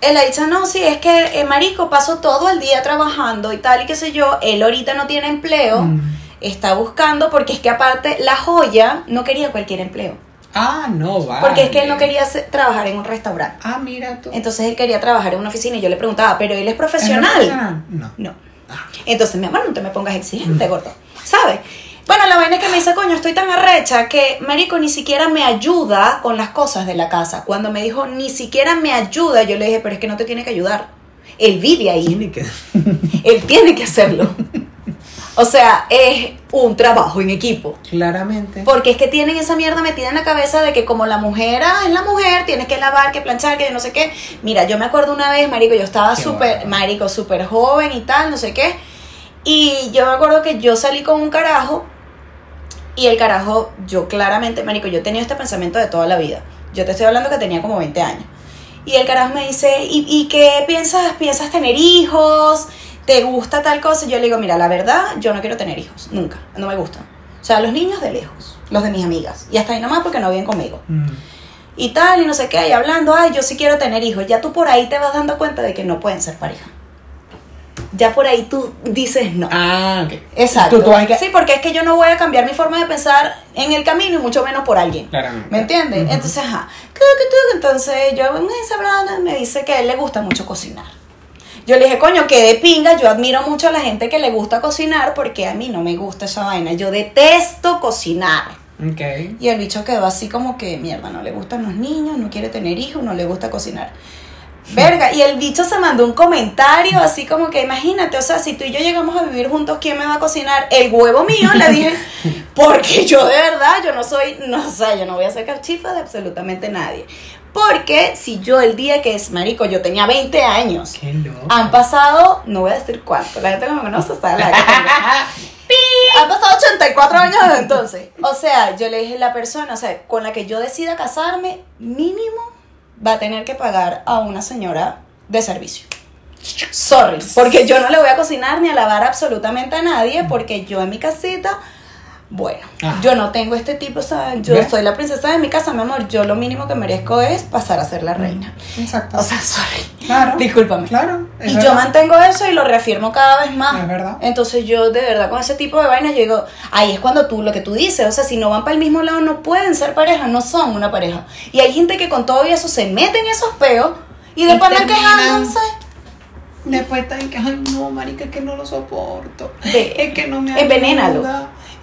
él ha dicho, no, sí, es que eh, Marico pasó todo el día trabajando y tal y qué sé yo, él ahorita no tiene empleo, Mm. Está buscando, porque es que aparte la joya no quería cualquier empleo, Ah, no, va. porque es que él no quería trabajar en un restaurante. Ah, mira tú. Entonces él quería trabajar en una oficina y yo le preguntaba, pero él es ¿Es profesional. profesional? No. No. Ah. Entonces, mi amor, no te me pongas exigente, gordo. ¿Sabes? Bueno, la vaina es que me dice, coño, estoy tan arrecha que Marico ni siquiera me ayuda con las cosas de la casa. Cuando me dijo, ni siquiera me ayuda, yo le dije, pero es que no te tiene que ayudar. Él vive ahí. Tiene que. Él tiene que hacerlo. O sea, es un trabajo en equipo. Claramente. Porque es que tienen esa mierda metida en la cabeza de que como la mujer ah, es la mujer, tienes que lavar, que planchar, que no sé qué. Mira, yo me acuerdo una vez, marico, yo estaba súper, marico, súper joven y tal, no sé qué. Y yo me acuerdo que yo salí con un carajo y el carajo, yo claramente, marico, yo tenía este pensamiento de toda la vida. Yo te estoy hablando que tenía como 20 años. Y el carajo me dice, ¿y, y qué piensas? ¿Piensas tener hijos? ¿Te gusta tal cosa? Yo le digo, mira, la verdad, yo no quiero tener hijos, nunca, no me gustan. O sea, los niños de lejos, los de mis amigas. Y hasta ahí nomás porque no viven conmigo. Mm. Y tal, y no sé qué, y hablando, ay, yo sí quiero tener hijos. Ya tú por ahí te vas dando cuenta de que no pueden ser pareja. Ya por ahí tú dices no. Ah, ok. Exacto. Tú, tú Sí, porque es que yo no voy a cambiar mi forma de pensar en el camino y mucho menos por alguien. Claramente. ¿Me entiendes? Entonces, ajá. Entonces, yo me dice, hablando, me dice que a él le gusta mucho cocinar. Yo le dije, coño, que de pinga, yo admiro mucho a la gente que le gusta cocinar porque a mí no me gusta esa vaina. Yo detesto cocinar. Ok. Y el bicho quedó así como que, mierda, no le gustan los niños, no quiere tener hijos, no le gusta cocinar. Verga, y el bicho se mandó un comentario así como que, imagínate, o sea, si tú y yo llegamos a vivir juntos, ¿quién me va a cocinar? El huevo mío, le dije, porque yo de verdad, yo no soy, no sé, yo no voy a ser cachifa de absolutamente nadie. Porque si yo el día que es marico, yo tenía 20 años, Qué loco. han pasado, no voy a decir cuánto, la gente que me conoce sabe la. Han pasado 84 años desde entonces. O sea, yo le dije a la persona, o sea, con la que yo decida casarme, mínimo va a tener que pagar a una señora de servicio. Sorry, porque yo no le voy a cocinar ni a lavar absolutamente a nadie, porque yo en mi casita, bueno, Ah. yo no tengo este tipo, o sea, yo ¿Ves? soy la princesa de mi casa, mi amor, yo lo mínimo que merezco es pasar a ser la reina. Exacto. O sea, sorry. claro. Discúlpame. Claro. Y verdad. yo mantengo eso y lo reafirmo cada vez más. Es verdad. Entonces yo de verdad con ese tipo de vainas yo digo, ahí es cuando tú, lo que tú dices, o sea, si no van para el mismo lado no pueden ser pareja, no son una pareja. Y hay gente que con todo eso se mete en esos peos y después andan terminan- quejándose. Después están que, ay, no, marica, es que no lo soporto. Es que no me envenénalo.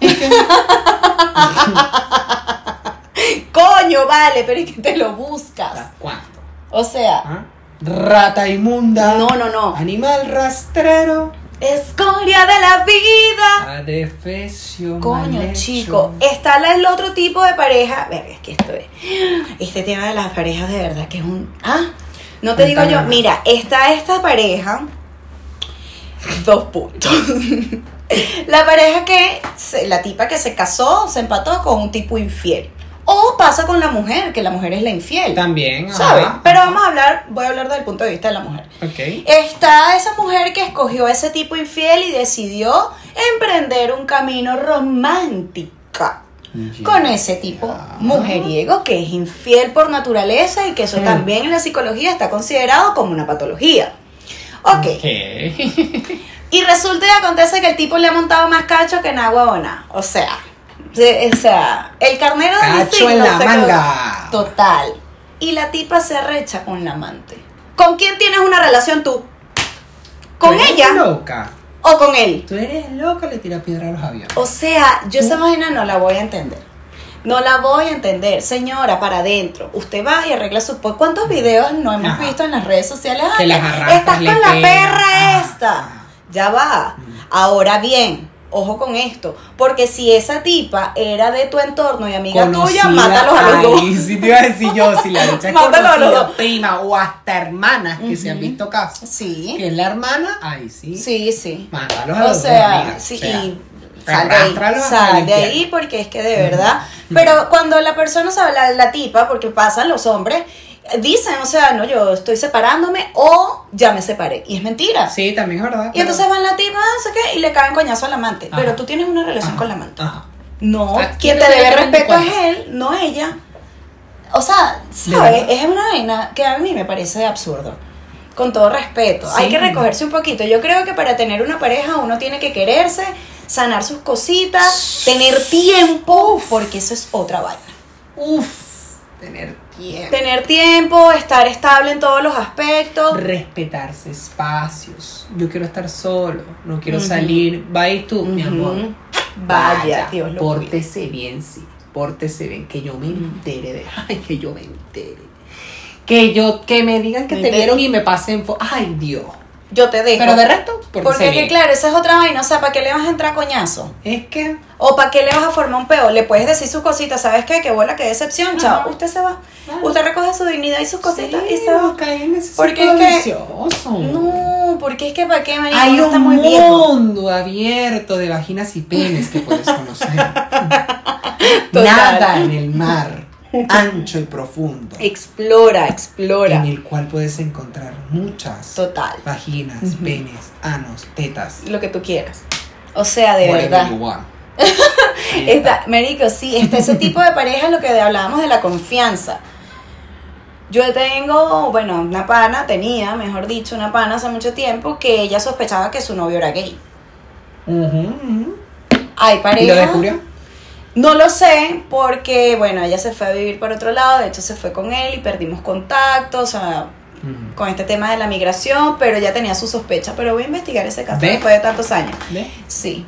Ayuda. Es que... Coño, vale, pero es que te lo buscas. ¿Cuánto? O sea, ¿Ah? Rata inmunda. no, no, no. Animal rastrero. Escoria de la vida. Adefesio. Coño, mal hecho. chico, está la- el otro tipo de pareja. Verga, es que esto es. Este tema de las parejas de verdad que es un. Ah, no te digo yo. Mira, está esta pareja. Dos puntos. la pareja que. se- La tipa que se casó, se empató con un tipo infiel. O pasa con la mujer, que la mujer es la infiel. También. ajá. ¿Sabes? Pero vamos a hablar, voy a hablar desde el punto de vista de la mujer. Ok. Está esa mujer que escogió ese tipo infiel y decidió emprender un camino romántico con ese tipo mujeriego que es infiel por naturaleza y que eso Mm. también en la psicología está considerado como una patología. Ok. Y resulta y acontece que el tipo le ha montado más cacho que en agua. O sea, se- o sea, el carnero de Cacho signo en la se- manga. Total. Y la tipa se arrecha con la amante. ¿Con quién tienes una relación tú? ¿Con ¿Tú eres ella loca. o con él? Tú eres loca, le tira piedra a los aviones. O sea, yo esa vaina no la voy a entender. No la voy a entender, señora, para adentro. Usted va y arregla su... ¿Cuántos videos no hemos Ajá. visto en las redes sociales? Que Ay, las arrastras, Estás con la perra esta. Ya va. Ahora bien, ojo con esto. Porque si esa tipa era de tu entorno y amiga tuya, Conocida- mátalos a los dos. Sí te iba a decir yo, si la dicha es Mátalo a los conocida, dos. prima o hasta hermanas que se han visto casos. Sí. Que es la hermana, ay sí. Sí, sí. Mátalos a O los dos, sea, sí, O sea, y Sal de ahí, sal de ahí porque es que de verdad. Pero cuando la persona, la, la tipa, porque pasan los hombres, dicen, o sea, no, yo estoy separándome o ya me separé. Y es mentira. Sí, también es verdad. Y entonces van la tipa, no sé qué, y le caen coñazo al amante. Ajá. Pero tú tienes una relación Ajá, con la amante. ajá. No, quien ¿quién te debe respeto es él, no ella. O sea, ¿De ¿sabes? Es una vaina que a mí me parece absurdo. Con todo respeto. Sí. Hay que recogerse un poquito. Yo creo que para tener una pareja uno tiene que quererse, sanar sus cositas, tener tiempo, porque eso es otra vaina. Uf, tener tiempo. Tener tiempo, estar estable en todos los aspectos. Respetarse espacios. Yo quiero estar solo, no quiero Ujú. salir. Vaya tú, mi amor. Vaya, Dios lo cuide. Pórtese bien, sí. Pórtese bien. Que yo me entere de. Ay, que yo me entere. Que yo, que me digan que Me te entere. vieron y me pasen. Ay, Dios. Yo te dejo. Pero de resto, Porque pórtese es que claro, esa es otra vaina. O sea, ¿para qué le vas a entrar a coñazo? Es que. ¿O para qué le vas a formar un peo? Le puedes decir sus cositas, ¿sabes qué? Que bola, qué decepción, chao. Ajá. Usted se va. Claro. Usted recoge su dignidad y sus cositas y se va. ese Porque es que-. No, porque es que para qué, Hay está un muy viejo. mundo abierto de vaginas y penes que puedes conocer. Nada en el mar, ancho y profundo, Explora, explora. en el cual puedes encontrar muchas Total. vaginas, penes, anos, tetas. Lo que tú quieras. O sea, de whatever verdad. you want. Está, Marico, sí, está ese tipo de pareja lo que hablábamos de la confianza. Yo tengo, bueno, una pana, tenía, mejor dicho, una pana hace mucho tiempo que ella sospechaba que su novio era gay. Ujú, ujú. Hay ¿Y lo descubrió? No lo sé porque, bueno, ella se fue a vivir por otro lado, de hecho se fue con él y perdimos contacto, o sea, con este tema de la migración, pero ella tenía su sospecha, pero voy a investigar ese caso después de tantos años. Sí.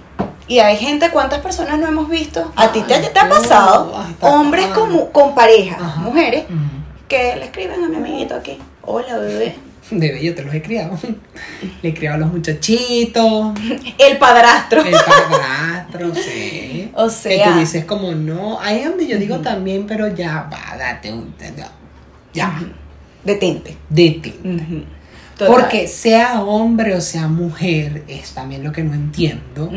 Y hay gente, ¿cuántas personas no hemos visto? ¿A ti te, ha pasado? Hombres con, con pareja, Ajá. mujeres, que le escriben a mi amiguito aquí. Hola, bebé. Bebé, yo te los he criado. Le he criado a los muchachitos. El padrastro. El padrastro, sí. O Que sea. tú dices como no. Ahí es donde yo digo también, pero ya va, date un. Ya, Detente. dete. Ujú. Total. Porque sea hombre o sea mujer, es también lo que no entiendo.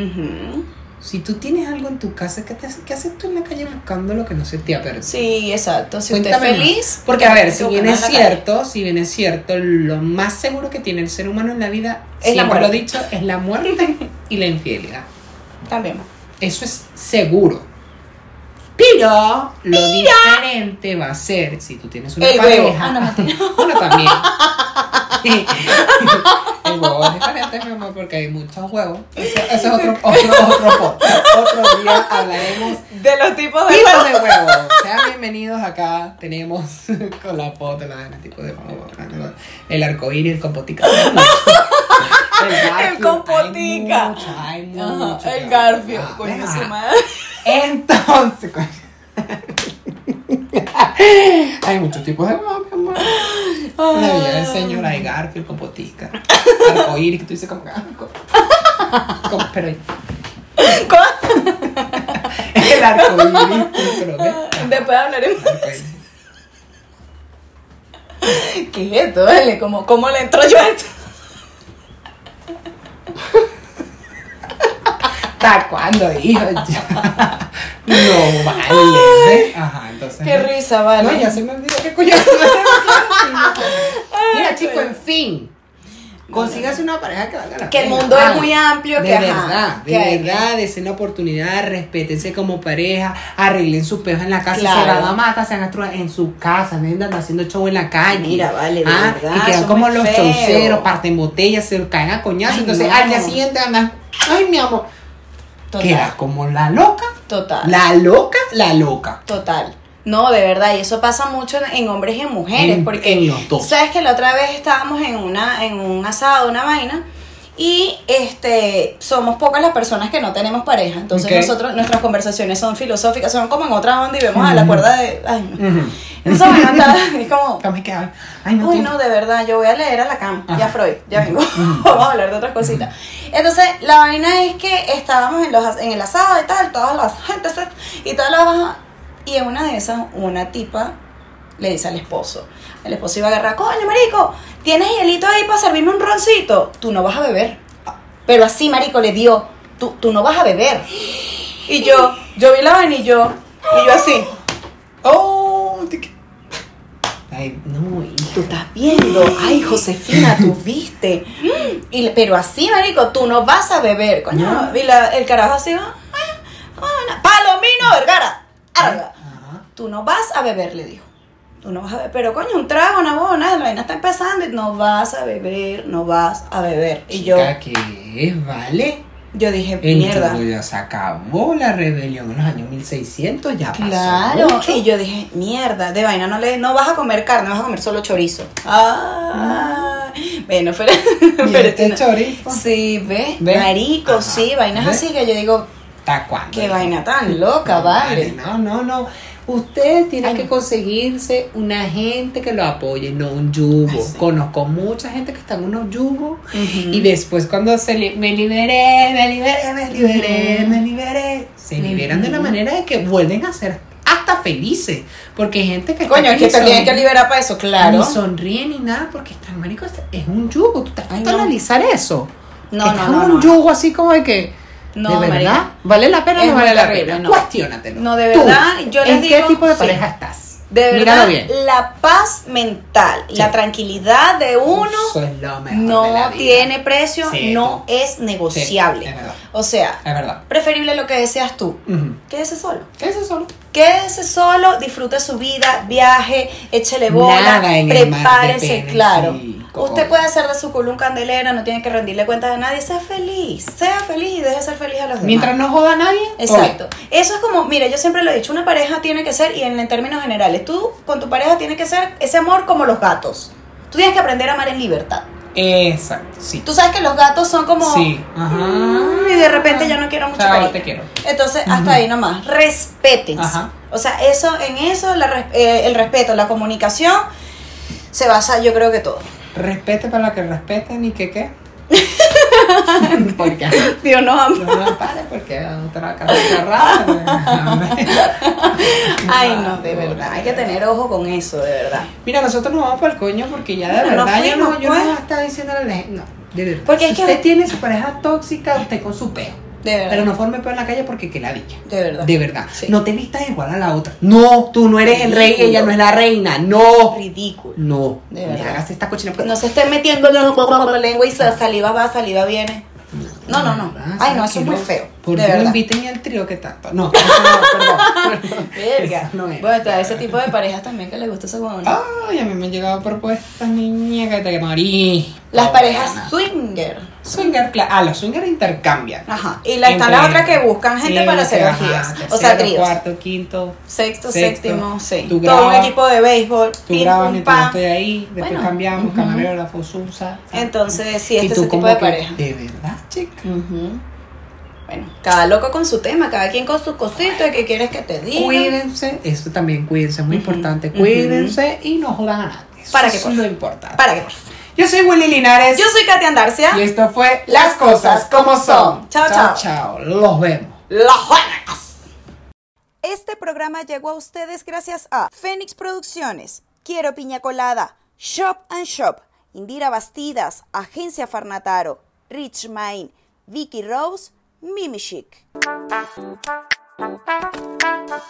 Si tú tienes algo en tu casa, ¿qué, te qué haces tú en la calle buscando lo que no se te ha perdido? Sí, exacto. Si usted Cuéntame es más. feliz. Porque a ver, si bien en es la cierto, si bien es cierto, lo más seguro que tiene el ser humano en la vida, Es la siempre lo he muerte. dicho, es la muerte y la infidelidad. También. Eso es seguro. Pero lo diferente va a ser si tú tienes una El huevo. pareja. Ah, no, mentira. Bueno, también. El huevo es diferente, mi amor, porque hay muchos huevos. Eso, eso es otro, otro, otro. Otro día hablaremos De los tipos de tipos de huevos. Sean bienvenidos acá. Tenemos con la foto, la el tipo de huevo. El arcoíris, el compotica. El, Garfield, compotica. Hay mucho, hay mucho. Ajá, el Garfio. Coño, su madre. Entonces, hay muchos tipos de huevos, mi amor. La vida del señor, hay Garfield, compotica. Arcoíris, que tú dices como que. ah, co- como- pero el arcoíris, pero ve. Después hablaremos. ¿Qué es esto? ¿Cómo, ¿Cómo le entro yo a esto? ¿Hasta cuándo, hijo? No vale. ¿ve? Ajá, entonces. Qué risa, vale. No, ya se me olvidó qué coño. Mira, chico, en fin. Consígase una pareja que valga la Que el pena. mundo es muy amplio, De que, verdad, de que verdad, desen la oportunidad, respétense como pareja, arreglen su pejo en la casa, Claro. se la mata, se hagan astro- en su casa, no andan haciendo show en la calle. Mira, vale, de Ah, verdad, Que quedan como es los feo. chauceros, parten botellas, se caen a coñazo. Ay, entonces no. al día siguiente andan, ay mi amor, Total. queda como la loca, Total. la loca, la loca. Total. No, de verdad, y eso pasa mucho en, en hombres y en mujeres, En- porque en los dos. sabes que la otra vez estábamos en una en un asado, una vaina, y este somos pocas las personas que no tenemos pareja, entonces nosotros nuestras conversaciones son filosóficas, son como en otra onda y vemos a la cuerda de, ay, no. Ujú. Entonces, bueno, está- es como. Ay, no, Uy, no, de verdad, yo voy a leer a Lacan y a Ajá. Freud, ya vengo. Vamos a hablar de otras cositas. Entonces, la vaina es que estábamos en, los, en el asado y tal, todas las gentes y todas las. Y en una de esas, una tipa le dice al esposo. El esposo iba a agarrar, coño, marico, ¿tienes hielito ahí para servirme un roncito? Tú no vas a beber. Pero así, marico, le dio. tú, tú no vas a beber. Y yo, yo vi la vaina y yo, y yo así, Oh, te que- Ay, no, tú estás viendo, ay, Josefina, tú viste. Y, pero así, marico, tú no vas a beber, coño. No. Y la- el carajo así, ah, ah, Palomino Vergara, arga. Tú no vas a beber, le dijo. Tú no vas a beber. Pero coño, un trago, una boba, nada, la vaina está empezando y no vas a beber, no vas a beber. Y yo, Chica, ¿qué es? ¿Vale? Yo dije, mierda. ya se acabó la rebelión en los años 1600, ya pasó Claro, mucho. y yo dije, mierda, de vaina, no le, no vas a comer carne, vas a comer solo chorizo. Ah, bueno, pero, Y pero este no- chorizo, Sí, ve, ¿Ve? marico, Ajá. sí, vainas ¿Ve? así que yo digo, ¿hasta cuándo? qué vaina tan loca, vale. No, no, no. Usted tiene Ay, que no. conseguirse una gente que lo apoye, no un yugo. Sí. Conozco mucha gente que está en unos yugos y después cuando se li- me liberé, me liberé, me liberé, me liberé, se liberan de la manera de que vuelven a ser hasta felices. Porque hay gente que está Coño, es que te tienen que liberar para eso, claro. Ni sonríe ni nada porque están marico, es un yugo. Tú te has Ay, puesto a no. analizar eso. No, no, estás no, en un no. yugo así como de que. No, ¿De verdad? marica. ¿Vale la pena o Es no vale la terrible, pena? no. Cuestiónatelo. No, de Tú, verdad, yo les ¿En qué digo, tipo de sí. pareja estás? De verdad, bien. la paz mental, Sí. la tranquilidad de uno Eso es lo mejor de no la vida. tiene precio, Sí, no tú. es Sí, negociable. es verdad. O sea, Es verdad. preferible lo que deseas tú. Ujú. Quédese solo. ¿Qué es eso? Quédese solo, disfrute su vida, viaje, échele bola, Nada en el mar prepárese, claro. Como- Usted puede hacer de su culo un candelera, no tiene que rendirle cuentas a nadie, sea feliz, sea feliz y deje ser feliz a los demás. Mientras no joda a nadie. Exacto. Eso es como, mira, yo siempre lo he dicho, una pareja tiene que ser, y en, en términos generales, tú con tu pareja tiene que ser ese amor como los gatos. Tú tienes que aprender a amar en libertad. Exacto, sí. Tú sabes que los gatos son como... Sí. Ajá. "Mm", y de repente ya no quiero mucho cariño. te quiero. Entonces, hasta ahí nomás. Respétense. Ajá. O sea, eso, en eso, la eh, el respeto, la comunicación, se basa, yo creo que todo. Respete para la que respeten y que qué. porque Dios nos ama. no me pare porque otra casa cerrada. Ay, no, de verdad. Hay que tener ojo con eso, de verdad. Mira, nosotros nos vamos para el coño porque ya de verdad nos yo no, yo no pues. estaba diciéndole a la gente. No, de verdad. Porque si es que- usted tiene su pareja tóxica, usted con su peo. De verdad. Pero no forme peo en la calle porque que la dicha. De verdad. De verdad. Sí. No te vistas igual a la otra. No, tú no eres el rey, ella no es la reina. No. Ridículo. No. De verdad. hagas esta cochina. porque- No se esté metiendo la lengua y sa- saliva va, saliva viene. No, no, no. Ay, no, eso es muy feo. ¿Por verdad. inviten al trío que tanto? No, eso no, perdón. Verga. No es. Bueno, está ese tipo de parejas también que les gusta esa huevona. Ay, a mí me han llegado propuestas, niña, que te morí. Las parejas swinger. Swinger, claro. Ah, los swingers intercambian. Ajá. Y la, están las otras que buscan gente para hacer orgías. O sea, tríos. Cuarto, quinto. Sexto, séptimo, sí. Todo un equipo de béisbol. Tú grabas mientras estoy ahí, después cambiamos, la fosusa. Entonces, sí, este es ese tipo de que, pareja. De verdad, chica. Bueno, cada loco con su tema, cada quien con sus cositas, que quieres que te diga. Cuídense, eso también cuídense, es muy importante. Cuídense y no jodan a nadie. ¿Para qué es cosa? lo importante. ¿Para qué? Yo soy Willy Linares. Yo soy Katia Andarcia. Y esto fue Las cosas como son. Chao, chao. Chao, los vemos. Los buenas. Este programa llegó a ustedes gracias a Fénix Producciones, Quiero Piña Colada, Shop and Shop, Indira Bastidas, Agencia Farnataro, Rich Mind, Vicky Rose, Mimi Chic.